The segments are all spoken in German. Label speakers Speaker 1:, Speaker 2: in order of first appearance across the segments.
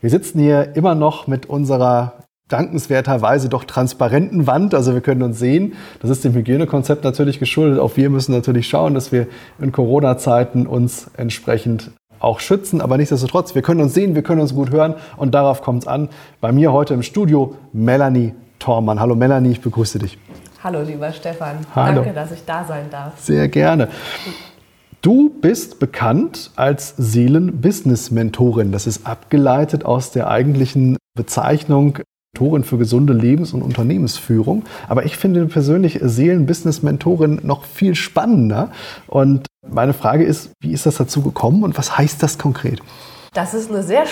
Speaker 1: Wir sitzen hier immer noch mit unserer dankenswerterweise doch transparenten Wand. Also wir können uns sehen. Das ist dem Hygienekonzept natürlich geschuldet. Auch wir müssen natürlich schauen, dass wir in Corona-Zeiten uns entsprechend auch schützen. Aber nichtsdestotrotz, wir können uns sehen, wir können uns gut hören und darauf kommt es an. Bei mir heute im Studio Melanie Tormann. Hallo Melanie, ich begrüße dich.
Speaker 2: Hallo lieber Stefan.
Speaker 1: Hallo.
Speaker 2: Danke, dass ich da sein darf.
Speaker 1: Sehr gerne. Du bist bekannt als Seelen-Business-Mentorin. Das ist abgeleitet aus der eigentlichen Bezeichnung Mentorin für gesunde Lebens- und Unternehmensführung. Aber ich finde persönlich Seelen-Business-Mentorin noch viel spannender. Und meine Frage ist, wie ist das dazu gekommen und was heißt das konkret?
Speaker 2: Das ist eine sehr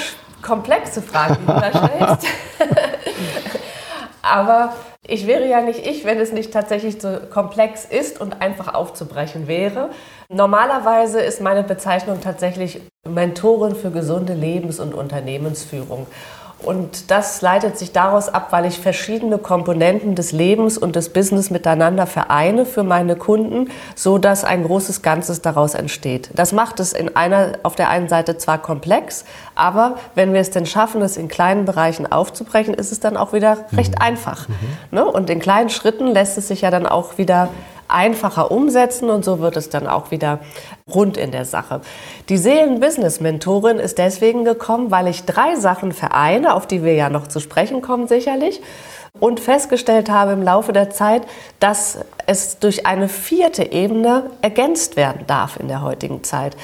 Speaker 2: komplexe Frage, die du da stellst. Aber ich wäre ja nicht ich, wenn es nicht tatsächlich so komplex ist und einfach aufzubrechen wäre. Normalerweise ist meine Bezeichnung tatsächlich Mentorin für gesunde Lebens- und Unternehmensführung. Und das leitet sich daraus ab, weil ich verschiedene Komponenten des Lebens und des Business miteinander vereine für meine Kunden, so dass ein großes Ganzes daraus entsteht. Das macht es in einer, auf der einen Seite zwar komplex, aber wenn wir es denn schaffen, es in kleinen Bereichen aufzubrechen, ist es dann auch wieder recht mhm. einfach. Mhm. Ne? Und in kleinen Schritten lässt es sich ja dann auch wieder einfacher umsetzen und so wird es dann auch wieder rund in der Sache. Die Seelen-Business-Mentorin ist deswegen gekommen, weil ich drei Sachen vereine, auf die wir ja noch zu sprechen kommen sicherlich, und festgestellt habe im Laufe der Zeit, dass es durch eine vierte Ebene ergänzt werden darf in der heutigen Zeit.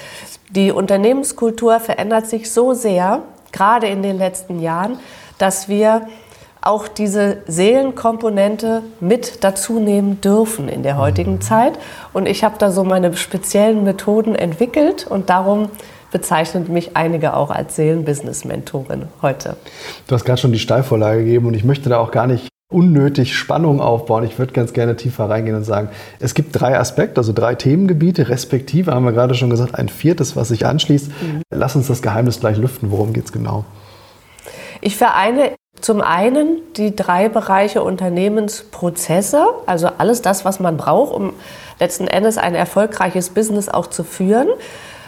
Speaker 2: Die Unternehmenskultur verändert sich so sehr, gerade in den letzten Jahren, dass wir auch diese Seelenkomponente mit dazu nehmen dürfen in der heutigen Zeit. Und ich habe da so meine speziellen Methoden entwickelt und darum bezeichnen mich einige auch als Seelenbusiness-Mentorin heute.
Speaker 1: Du hast gerade schon die Steilvorlage gegeben und ich möchte da auch gar nicht unnötig Spannung aufbauen. Ich würde ganz gerne tiefer reingehen und sagen, es gibt drei Aspekte, also drei Themengebiete, respektive haben wir gerade schon gesagt, ein viertes, was sich anschließt. Mhm. Lass uns das Geheimnis gleich lüften. Worum geht es genau?
Speaker 2: Ich vereine zum einen die drei Bereiche Unternehmensprozesse, also alles das, was man braucht, um letzten Endes ein erfolgreiches Business auch zu führen.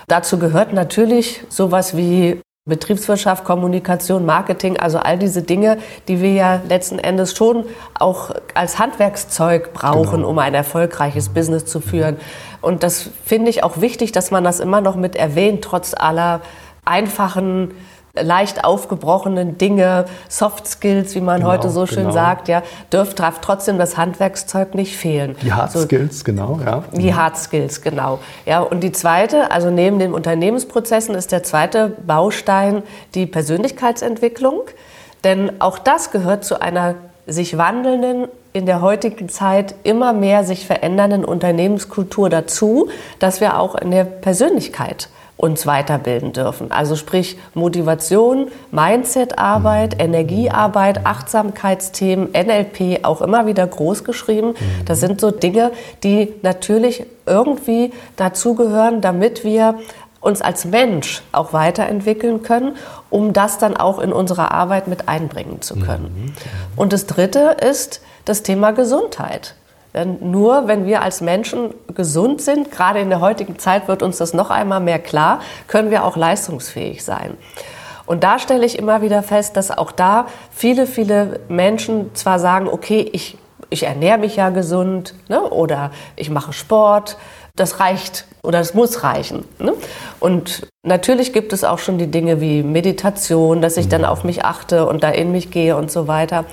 Speaker 2: Dazu gehört natürlich sowas wie Betriebswirtschaft, Kommunikation, Marketing, also all diese Dinge, die wir ja letzten Endes schon auch als Handwerkszeug brauchen, genau. um ein erfolgreiches Business zu führen. Und das finde ich auch wichtig, dass man das immer noch mit erwähnt, trotz aller einfachen leicht aufgebrochenen Dinge, Soft Skills, wie man genau, heute so schön genau. sagt, ja, dürft, darf trotzdem das Handwerkszeug nicht fehlen.
Speaker 1: Die Hard Skills, so, genau, ja.
Speaker 2: Die. Hard Skills, genau. Ja, und die zweite, also neben den Unternehmensprozessen ist der zweite Baustein die Persönlichkeitsentwicklung. Denn auch das gehört zu einer sich wandelnden, in der heutigen Zeit immer mehr sich verändernden Unternehmenskultur dazu, dass wir auch in der Persönlichkeit uns weiterbilden dürfen. Also sprich Motivation, Mindsetarbeit. Energiearbeit, Achtsamkeitsthemen, NLP auch immer wieder groß geschrieben. Mhm. Das sind so Dinge, die natürlich irgendwie dazugehören, damit wir uns als Mensch auch weiterentwickeln können, um das dann auch in unsere Arbeit mit einbringen zu können. Mhm. Und das Dritte ist das Thema Gesundheit. Denn nur wenn wir als Menschen gesund sind, gerade in der heutigen Zeit wird uns das noch einmal mehr klar, können wir auch leistungsfähig sein. Und da stelle ich immer wieder fest, dass auch da viele, viele Menschen zwar sagen, okay, ich, ich ernähre mich ja gesund ne, oder ich mache Sport, das reicht oder es muss reichen. Ne? Und natürlich gibt es auch schon die Dinge wie Meditation, dass ich dann auf mich achte und da in mich gehe und so weiter.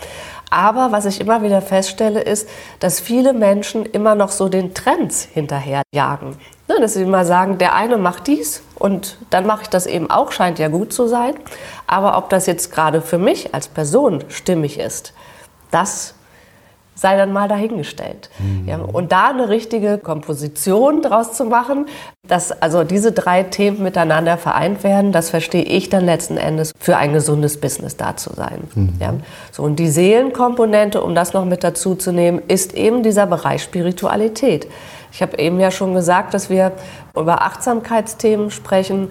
Speaker 2: Aber was ich immer wieder feststelle, ist, dass viele Menschen immer noch so den Trends hinterherjagen. Ne, dass sie immer sagen, der eine macht dies und dann mache ich das eben auch, scheint ja gut zu sein. Aber ob das jetzt gerade für mich als Person stimmig ist, das sei dann mal dahingestellt. Mhm. Ja, und da eine richtige Komposition draus zu machen, dass also diese drei Themen miteinander vereint werden, das verstehe ich dann letzten Endes für ein gesundes Business da zu sein. Mhm. Ja, so und die Seelenkomponente, um das noch mit dazu zu nehmen, ist eben dieser Bereich Spiritualität. Ich habe eben ja schon gesagt, dass wir über Achtsamkeitsthemen sprechen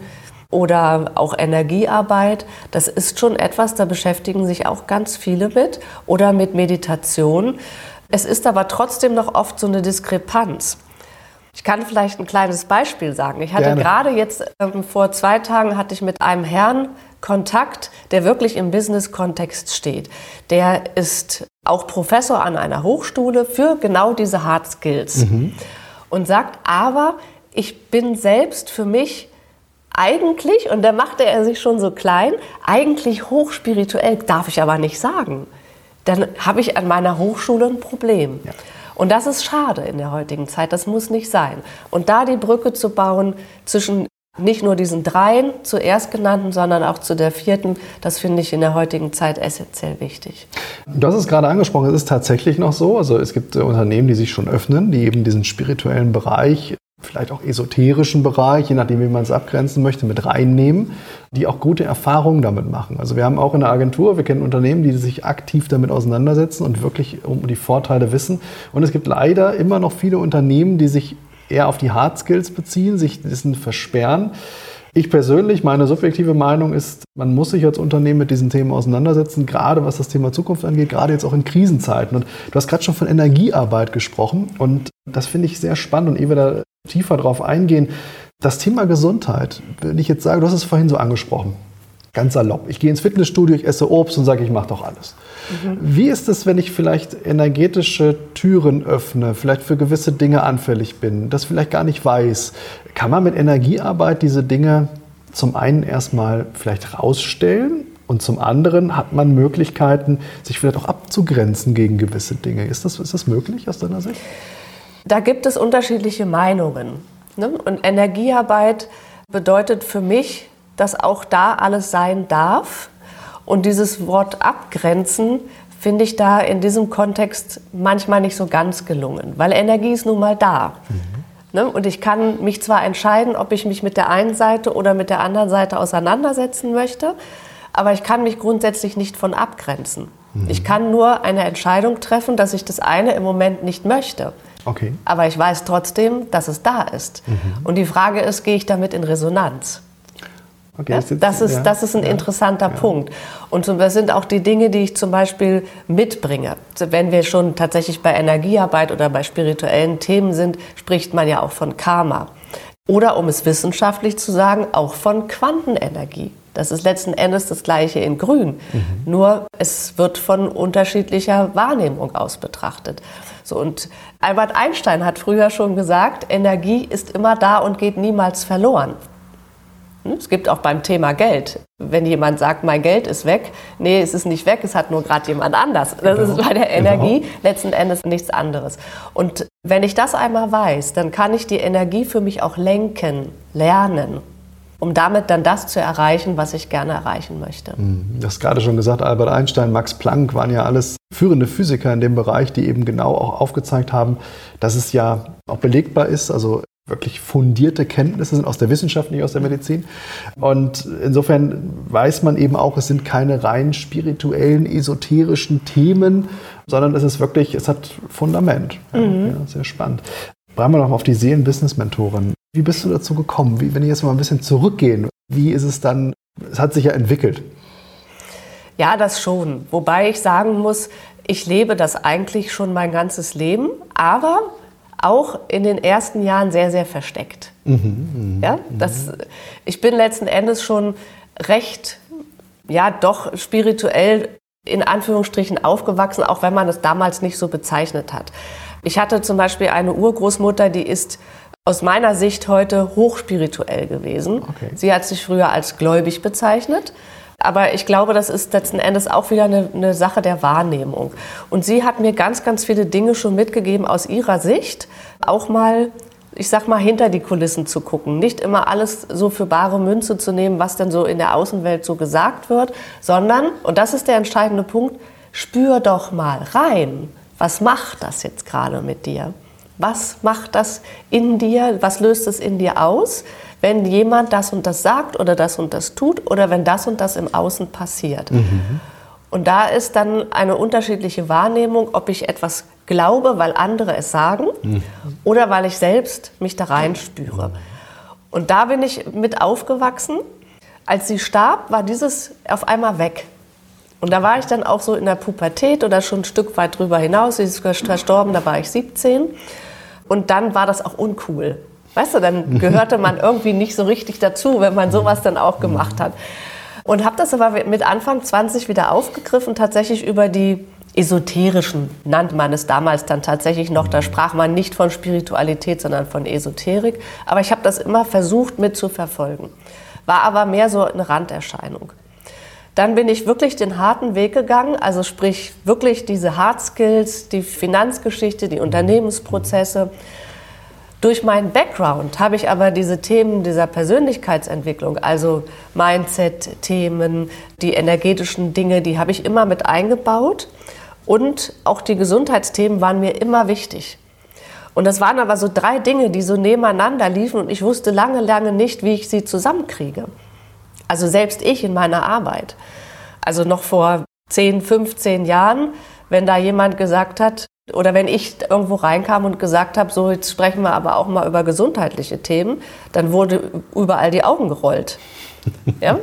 Speaker 2: oder auch Energiearbeit. Das ist schon etwas, da beschäftigen sich auch ganz viele mit. Oder mit Meditation. Es ist aber trotzdem noch oft so eine Diskrepanz. Ich kann vielleicht ein kleines Beispiel sagen. Ich hatte Gerne. gerade jetzt ähm, vor zwei Tagen hatte ich mit einem Herrn Kontakt, der wirklich im Business-Kontext steht. Der ist auch Professor an einer Hochschule für genau diese Hard Skills mhm. und sagt, aber ich bin selbst für mich eigentlich, und da machte er sich schon so klein, eigentlich hochspirituell, darf ich aber nicht sagen. Dann habe ich an meiner Hochschule ein Problem. Ja. Und das ist schade in der heutigen Zeit, das muss nicht sein. Und da die Brücke zu bauen zwischen nicht nur diesen dreien zuerst genannten, sondern auch zu der vierten, das finde ich in der heutigen Zeit essentiell wichtig.
Speaker 1: Du hast es gerade angesprochen, es ist tatsächlich noch so. Also es gibt äh, Unternehmen, die sich schon öffnen, die eben diesen spirituellen Bereich vielleicht auch esoterischen Bereich, je nachdem, wie man es abgrenzen möchte, mit reinnehmen, die auch gute Erfahrungen damit machen. Also wir haben auch in der Agentur, wir kennen Unternehmen, die sich aktiv damit auseinandersetzen und wirklich um die Vorteile wissen. Und es gibt leider immer noch viele Unternehmen, die sich eher auf die Hard Skills beziehen, sich dessen versperren. Ich persönlich, meine subjektive Meinung ist, man muss sich als Unternehmen mit diesen Themen auseinandersetzen, gerade was das Thema Zukunft angeht, gerade jetzt auch in Krisenzeiten. Und du hast gerade schon von Energiearbeit gesprochen und das finde ich sehr spannend und ehe wir da tiefer drauf eingehen, das Thema Gesundheit, wenn ich jetzt sage, du hast es vorhin so angesprochen, ganz salopp, ich gehe ins Fitnessstudio, ich esse Obst und sage, ich mache doch alles. Mhm. Wie ist es, wenn ich vielleicht energetische Türen öffne, vielleicht für gewisse Dinge anfällig bin, das vielleicht gar nicht weiß? Kann man mit Energiearbeit diese Dinge zum einen erstmal vielleicht rausstellen und zum anderen hat man Möglichkeiten, sich vielleicht auch abzugrenzen gegen gewisse Dinge. Ist das, ist das möglich aus deiner Sicht?
Speaker 2: Da gibt es unterschiedliche Meinungen. Ne? Und Energiearbeit bedeutet für mich, dass auch da alles sein darf. Und dieses Wort abgrenzen finde ich da in diesem Kontext manchmal nicht so ganz gelungen, weil Energie ist nun mal da. Mhm. Ne? Und ich kann mich zwar entscheiden, ob ich mich mit der einen Seite oder mit der anderen Seite auseinandersetzen möchte, aber ich kann mich grundsätzlich nicht von abgrenzen. Mhm. Ich kann nur eine Entscheidung treffen, dass ich das eine im Moment nicht möchte. Okay. Aber ich weiß trotzdem, dass es da ist. Mhm. Und die Frage ist, gehe ich damit in Resonanz? Okay, ja, das, ist, ja, das ist ein ja, interessanter Punkt. Und das sind auch die Dinge, die ich zum Beispiel mitbringe. Wenn wir schon tatsächlich bei Energiearbeit oder bei spirituellen Themen sind, spricht man ja auch von Karma. Oder um es wissenschaftlich zu sagen, auch von Quantenenergie. Das ist letzten Endes das gleiche in Grün. Mhm. Nur es wird von unterschiedlicher Wahrnehmung aus betrachtet. So, und Albert Einstein hat früher schon gesagt, Energie ist immer da und geht niemals verloren. Hm? Es gibt auch beim Thema Geld. Wenn jemand sagt, mein Geld ist weg, nee, es ist nicht weg, es hat nur gerade jemand anders. Das genau. ist bei der Energie genau. letzten Endes nichts anderes. Und wenn ich das einmal weiß, dann kann ich die Energie für mich auch lenken, lernen um damit dann das zu erreichen, was ich gerne erreichen möchte.
Speaker 1: Hm, du hast gerade schon gesagt, Albert Einstein, Max Planck waren ja alles führende Physiker in dem Bereich, die eben genau auch aufgezeigt haben, dass es ja auch belegbar ist, also wirklich fundierte Kenntnisse sind aus der Wissenschaft, nicht aus der Medizin. Und insofern weiß man eben auch, es sind keine rein spirituellen, esoterischen Themen, sondern es ist wirklich, es hat Fundament. Mhm. ja, sehr spannend. Bleiben wir noch auf die Seelen-Business-Mentorin. Wie bist du dazu gekommen? Wie, wenn ich jetzt mal ein bisschen zurückgehen, wie ist es dann, es hat sich ja entwickelt.
Speaker 2: Ja, das schon. Wobei ich sagen muss, ich lebe das eigentlich schon mein ganzes Leben, aber auch in den ersten Jahren sehr, sehr versteckt. Mhm, mh, ja, das, ich bin letzten Endes schon recht, ja, doch spirituell in Anführungsstrichen aufgewachsen, auch wenn man es damals nicht so bezeichnet hat. Ich hatte zum Beispiel eine Urgroßmutter, die ist aus meiner Sicht heute hochspirituell gewesen. Okay. Sie hat sich früher als gläubig bezeichnet. Aber ich glaube, das ist letzten Endes auch wieder eine, eine, Sache der Wahrnehmung. Und sie hat mir ganz, ganz viele Dinge schon mitgegeben aus ihrer Sicht. Auch mal, ich sag mal, hinter die Kulissen zu gucken. Nicht immer alles so für bare Münze zu nehmen, was denn so in der Außenwelt so gesagt wird, sondern, und das ist der entscheidende Punkt, spür doch mal rein was macht das jetzt gerade mit dir? Was macht das in dir? Was löst es in dir aus, wenn jemand das und das sagt oder das und das tut oder wenn das und das im Außen passiert? Mhm. Und da ist dann eine unterschiedliche Wahrnehmung, ob ich etwas glaube, weil andere es sagen mhm. oder weil ich selbst mich da reinspüre. Und da bin ich mit aufgewachsen. Als sie starb, war dieses auf einmal weg. Und da war ich dann auch so in der Pubertät oder schon ein Stück weit drüber hinaus. Sie ist verstorben, da war ich 17. Und dann war das auch uncool. Weißt du, dann gehörte man irgendwie nicht so richtig dazu, wenn man sowas dann auch gemacht hat. Und habe das aber mit Anfang 20 wieder aufgegriffen, tatsächlich über die esoterischen, nannte man es damals dann tatsächlich noch. Da sprach man nicht von Spiritualität, sondern von Esoterik. Aber ich habe das immer versucht mit zu verfolgen. War aber mehr so eine Randerscheinung. Dann bin ich wirklich den harten Weg gegangen, also sprich wirklich diese Hard Skills, die Finanzgeschichte, die Unternehmensprozesse. Durch meinen Background habe ich aber diese Themen dieser Persönlichkeitsentwicklung, also Mindset-Themen, die energetischen Dinge, die habe ich immer mit eingebaut. Und auch die Gesundheitsthemen waren mir immer wichtig. Und das waren aber so drei Dinge, die so nebeneinander liefen und ich wusste lange, lange nicht, wie ich sie zusammenkriege. Also selbst ich in meiner Arbeit. Also noch vor 10, 15 Jahren, wenn da jemand gesagt hat, oder wenn ich irgendwo reinkam und gesagt habe, so jetzt sprechen wir aber auch mal über gesundheitliche Themen, dann wurde überall die Augen gerollt. ja?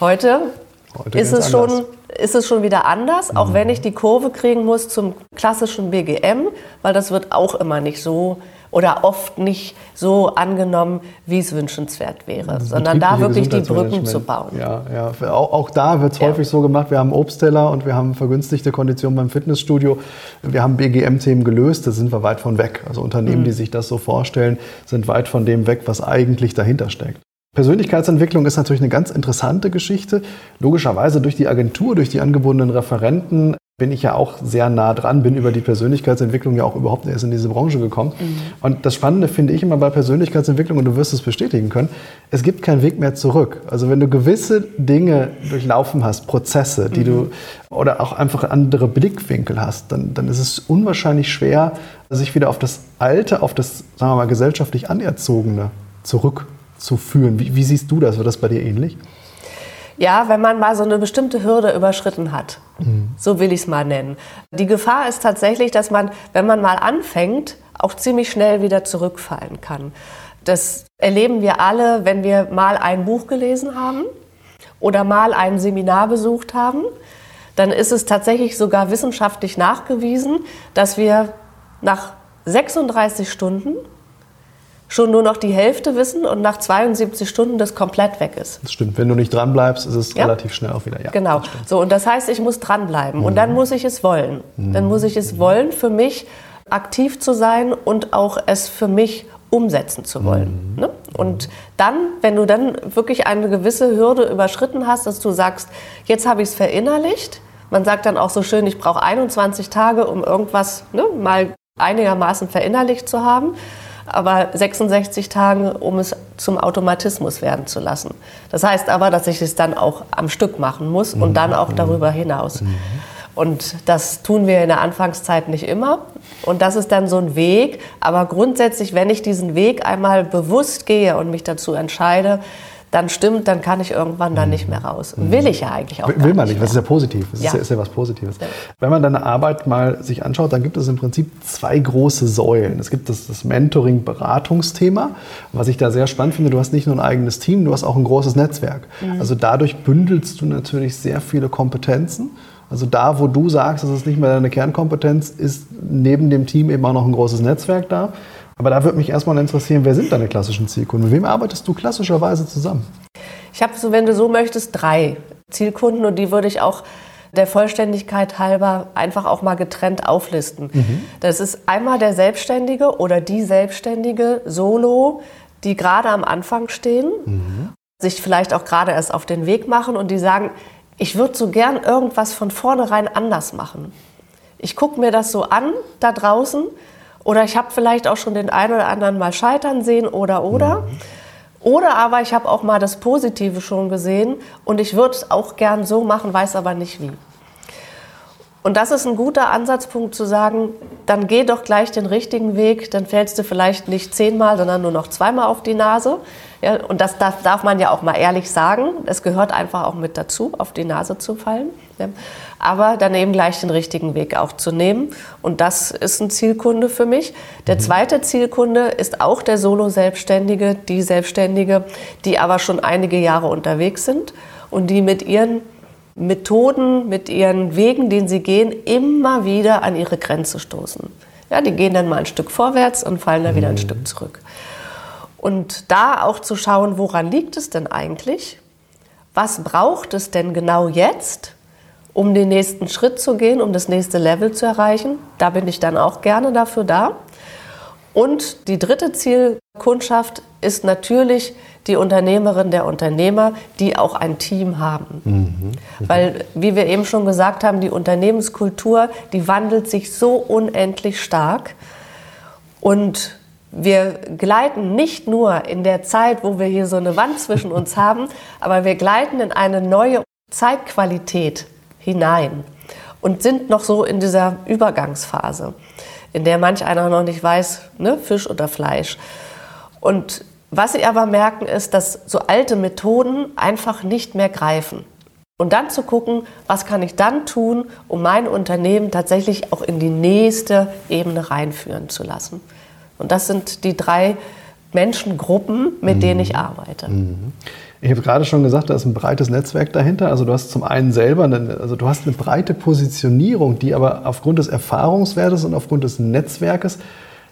Speaker 2: Heute, Heute ist, es schon, ist es schon wieder anders, auch mhm. wenn ich die Kurve kriegen muss zum klassischen BGM, weil das wird auch immer nicht so oder oft nicht so angenommen, wie es wünschenswert wäre, sondern da wirklich die Brücken zu bauen.
Speaker 1: Ja, ja. Auch, auch da wird es ja. häufig so gemacht, wir haben Obstteller und wir haben vergünstigte Konditionen beim Fitnessstudio. Wir haben BGM-Themen gelöst, da sind wir weit von weg. Also Unternehmen, mhm. die sich das so vorstellen, sind weit von dem weg, was eigentlich dahinter steckt. Persönlichkeitsentwicklung ist natürlich eine ganz interessante Geschichte. Logischerweise durch die Agentur, durch die angebundenen Referenten bin ich ja auch sehr nah dran, bin über die Persönlichkeitsentwicklung ja auch überhaupt erst in diese Branche gekommen. Mhm. Und das Spannende finde ich immer bei Persönlichkeitsentwicklung, und du wirst es bestätigen können, es gibt keinen Weg mehr zurück. Also wenn du gewisse Dinge durchlaufen hast, Prozesse, die mhm. du, oder auch einfach andere Blickwinkel hast, dann, dann ist es unwahrscheinlich schwer, sich wieder auf das Alte, auf das, sagen wir mal, gesellschaftlich Anerzogene zurückzuführen. Wie, wie siehst du das? Wird das bei dir ähnlich?
Speaker 2: Ja, wenn man mal so eine bestimmte Hürde überschritten hat. Mhm. So will ich es mal nennen. Die Gefahr ist tatsächlich, dass man, wenn man mal anfängt, auch ziemlich schnell wieder zurückfallen kann. Das erleben wir alle, wenn wir mal ein Buch gelesen haben oder mal ein Seminar besucht haben. Dann ist es tatsächlich sogar wissenschaftlich nachgewiesen, dass wir nach 36 Stunden schon nur noch die Hälfte wissen und nach 72 Stunden das komplett weg ist.
Speaker 1: Das stimmt. Wenn du nicht dranbleibst, ist es ja. relativ schnell auch wieder.
Speaker 2: Ja, genau. So, und das heißt, ich muss dranbleiben. Mhm. Und dann muss ich es wollen. Mhm. Dann muss ich es wollen, für mich aktiv zu sein und auch es für mich umsetzen zu wollen. Mhm. Ne? Und dann, wenn du dann wirklich eine gewisse Hürde überschritten hast, dass du sagst, jetzt habe ich es verinnerlicht, man sagt dann auch so schön, ich brauche 21 Tage, um irgendwas ne, mal einigermaßen verinnerlicht zu haben aber 66 Tagen, um es zum Automatismus werden zu lassen. Das heißt aber, dass ich es dann auch am Stück machen muss und dann auch darüber hinaus. Und das tun wir in der Anfangszeit nicht immer. Und das ist dann so ein Weg. Aber grundsätzlich, wenn ich diesen Weg einmal bewusst gehe und mich dazu entscheide, dann stimmt, dann kann ich irgendwann dann nicht mehr raus. Mhm. Will ich ja eigentlich auch
Speaker 1: Will man nicht, das ist ja positiv. Das ja. Ist, ja, ist ja was Positives. Ja. Wenn man deine Arbeit mal sich anschaut, dann gibt es im Prinzip zwei große Säulen. Es gibt das, das Mentoring-Beratungsthema, was ich da sehr spannend finde. Du hast nicht nur ein eigenes Team, du hast auch ein großes Netzwerk. Mhm. Also dadurch bündelst du natürlich sehr viele Kompetenzen. Also da, wo du sagst, das ist nicht mehr deine Kernkompetenz, ist neben dem Team eben auch noch ein großes Netzwerk da. Aber da würde mich erstmal interessieren, wer sind deine klassischen Zielkunden? Mit wem arbeitest du klassischerweise zusammen?
Speaker 2: Ich habe, so, wenn du so möchtest, drei Zielkunden und die würde ich auch der Vollständigkeit halber einfach auch mal getrennt auflisten. Mhm. Das ist einmal der Selbstständige oder die Selbstständige Solo, die gerade am Anfang stehen, mhm. sich vielleicht auch gerade erst auf den Weg machen und die sagen, ich würde so gern irgendwas von vornherein anders machen. Ich gucke mir das so an da draußen oder ich habe vielleicht auch schon den einen oder anderen mal scheitern sehen oder oder. Mhm. Oder aber ich habe auch mal das Positive schon gesehen und ich würde es auch gern so machen, weiß aber nicht wie. Und das ist ein guter Ansatzpunkt zu sagen, dann geh doch gleich den richtigen Weg, dann fällst du vielleicht nicht zehnmal, sondern nur noch zweimal auf die Nase. Ja, und das darf, darf man ja auch mal ehrlich sagen. Es gehört einfach auch mit dazu, auf die Nase zu fallen. Ja. Aber dann eben gleich den richtigen Weg auch zu nehmen. Und das ist ein Zielkunde für mich. Der mhm. zweite Zielkunde ist auch der Solo-Selbstständige, die Selbstständige, die aber schon einige Jahre unterwegs sind und die mit ihren Methoden, mit ihren Wegen, den sie gehen, immer wieder an ihre Grenze stoßen. Ja, die gehen dann mal ein Stück vorwärts und fallen dann wieder ein mhm. Stück zurück. Und da auch zu schauen, woran liegt es denn eigentlich? Was braucht es denn genau jetzt, um den nächsten Schritt zu gehen, um das nächste Level zu erreichen? Da bin ich dann auch gerne dafür da. Und die dritte Zielkundschaft ist natürlich die Unternehmerin, der Unternehmer, die auch ein Team haben. Mhm. Weil, wie wir eben schon gesagt haben, die Unternehmenskultur, die wandelt sich so unendlich stark. Und wir gleiten nicht nur in der Zeit, wo wir hier so eine Wand zwischen uns haben, aber wir gleiten in eine neue Zeitqualität hinein und sind noch so in dieser Übergangsphase, in der manch einer noch nicht weiß, ne, Fisch oder Fleisch. Und was sie aber merken, ist, dass so alte Methoden einfach nicht mehr greifen. Und dann zu gucken, was kann ich dann tun, um mein Unternehmen tatsächlich auch in die nächste Ebene reinführen zu lassen. Und das sind die drei Menschengruppen, mit mhm. denen ich arbeite. Mhm.
Speaker 1: Ich habe gerade schon gesagt, da ist ein breites Netzwerk dahinter. Also du hast zum einen selber, eine, also du hast eine breite Positionierung, die aber aufgrund des Erfahrungswertes und aufgrund des Netzwerkes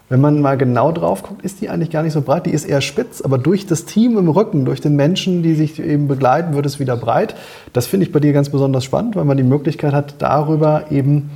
Speaker 1: wenn man mal genau drauf guckt, ist die eigentlich gar nicht so breit. Die ist eher spitz, aber durch das Team im Rücken, durch den Menschen, die sich eben begleiten, wird es wieder breit. Das finde ich bei dir ganz besonders spannend, weil man die Möglichkeit hat, darüber eben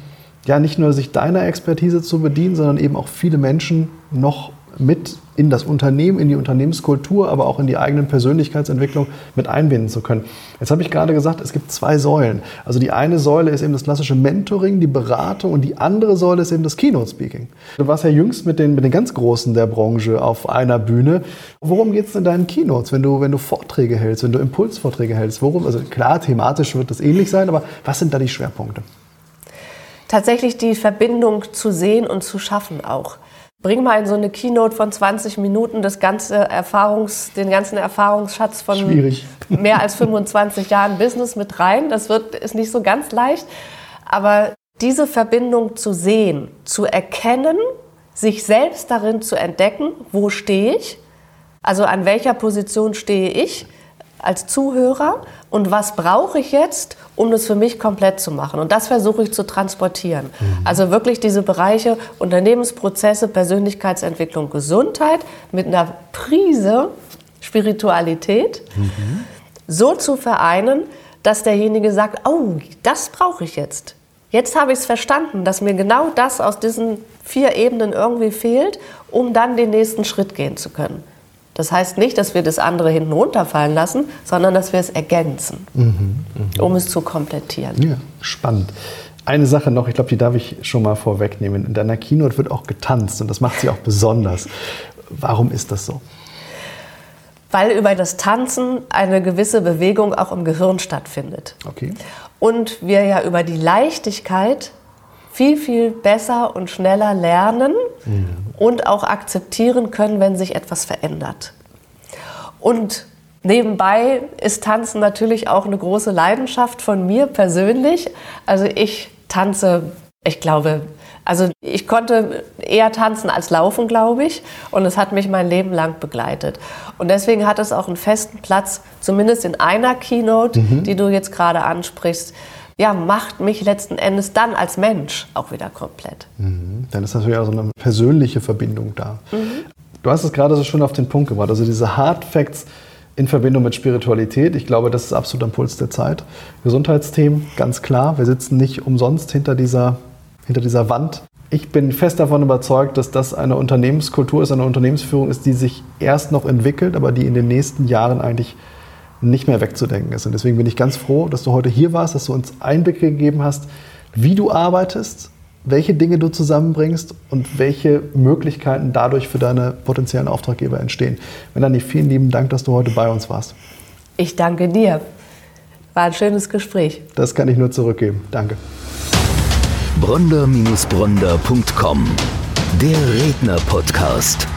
Speaker 1: ja nicht nur sich deiner Expertise zu bedienen, sondern eben auch viele Menschen noch mit in das Unternehmen, in die Unternehmenskultur, aber auch in die eigene Persönlichkeitsentwicklung mit einbinden zu können. Jetzt habe ich gerade gesagt, es gibt zwei Säulen. Also die eine Säule ist eben das klassische Mentoring, die Beratung und die andere Säule ist eben das Keynote Speaking. Du warst ja jüngst mit den, mit den ganz Großen der Branche auf einer Bühne. Worum geht es in deinen Keynotes, wenn du, wenn du Vorträge hältst, wenn du Impulsvorträge hältst? Worum, also klar, thematisch wird das ähnlich sein, aber was sind da die Schwerpunkte?
Speaker 2: Tatsächlich die Verbindung zu sehen und zu schaffen auch. Bring mal in so eine Keynote von 20 Minuten das ganze Erfahrungs, den ganzen Erfahrungsschatz von
Speaker 1: Schwierig.
Speaker 2: mehr als 25 Jahren Business mit rein. Das wird, ist nicht so ganz leicht. Aber diese Verbindung zu sehen, zu erkennen, sich selbst darin zu entdecken, wo stehe ich, also an welcher Position stehe ich, als Zuhörer und was brauche ich jetzt, um das für mich komplett zu machen. Und das versuche ich zu transportieren. Mhm. Also wirklich diese Bereiche Unternehmensprozesse, Persönlichkeitsentwicklung, Gesundheit mit einer Prise Spiritualität mhm. so zu vereinen, dass derjenige sagt, oh, das brauche ich jetzt. Jetzt habe ich es verstanden, dass mir genau das aus diesen vier Ebenen irgendwie fehlt, um dann den nächsten Schritt gehen zu können. Das heißt nicht, dass wir das andere hinten runterfallen lassen, sondern dass wir es ergänzen, mhm, mh. um es zu komplettieren.
Speaker 1: Ja, spannend. Eine Sache noch, ich glaube, die darf ich schon mal vorwegnehmen. In deiner Keynote wird auch getanzt und das macht sie auch besonders. Warum ist das so?
Speaker 2: Weil über das Tanzen eine gewisse Bewegung auch im Gehirn stattfindet.
Speaker 1: Okay.
Speaker 2: Und wir ja über die Leichtigkeit viel, viel besser und schneller lernen mhm. Und auch akzeptieren können, wenn sich etwas verändert. Und nebenbei ist Tanzen natürlich auch eine große Leidenschaft von mir persönlich. Also ich tanze, ich glaube, also ich konnte eher tanzen als laufen, glaube ich. Und es hat mich mein Leben lang begleitet. Und deswegen hat es auch einen festen Platz, zumindest in einer Keynote, mhm. die du jetzt gerade ansprichst ja, macht mich letzten Endes dann als Mensch auch wieder komplett.
Speaker 1: Mhm. Dann ist natürlich auch so eine persönliche Verbindung da. Mhm. Du hast es gerade so schön auf den Punkt gebracht. Also diese Hard Facts in Verbindung mit Spiritualität. Ich glaube, das ist absolut am Puls der Zeit. Gesundheitsthemen, ganz klar. Wir sitzen nicht umsonst hinter dieser, hinter dieser Wand. Ich bin fest davon überzeugt, dass das eine Unternehmenskultur ist, eine Unternehmensführung ist, die sich erst noch entwickelt, aber die in den nächsten Jahren eigentlich nicht mehr wegzudenken ist. Und deswegen bin ich ganz froh, dass du heute hier warst, dass du uns Einblicke gegeben hast, wie du arbeitest, welche Dinge du zusammenbringst und welche Möglichkeiten dadurch für deine potenziellen Auftraggeber entstehen. Melanie, vielen lieben Dank, dass du heute bei uns warst.
Speaker 2: Ich danke dir. War ein schönes Gespräch.
Speaker 1: Das kann ich nur zurückgeben. Danke.
Speaker 3: bronder-bronder.com. Der Redner-Podcast.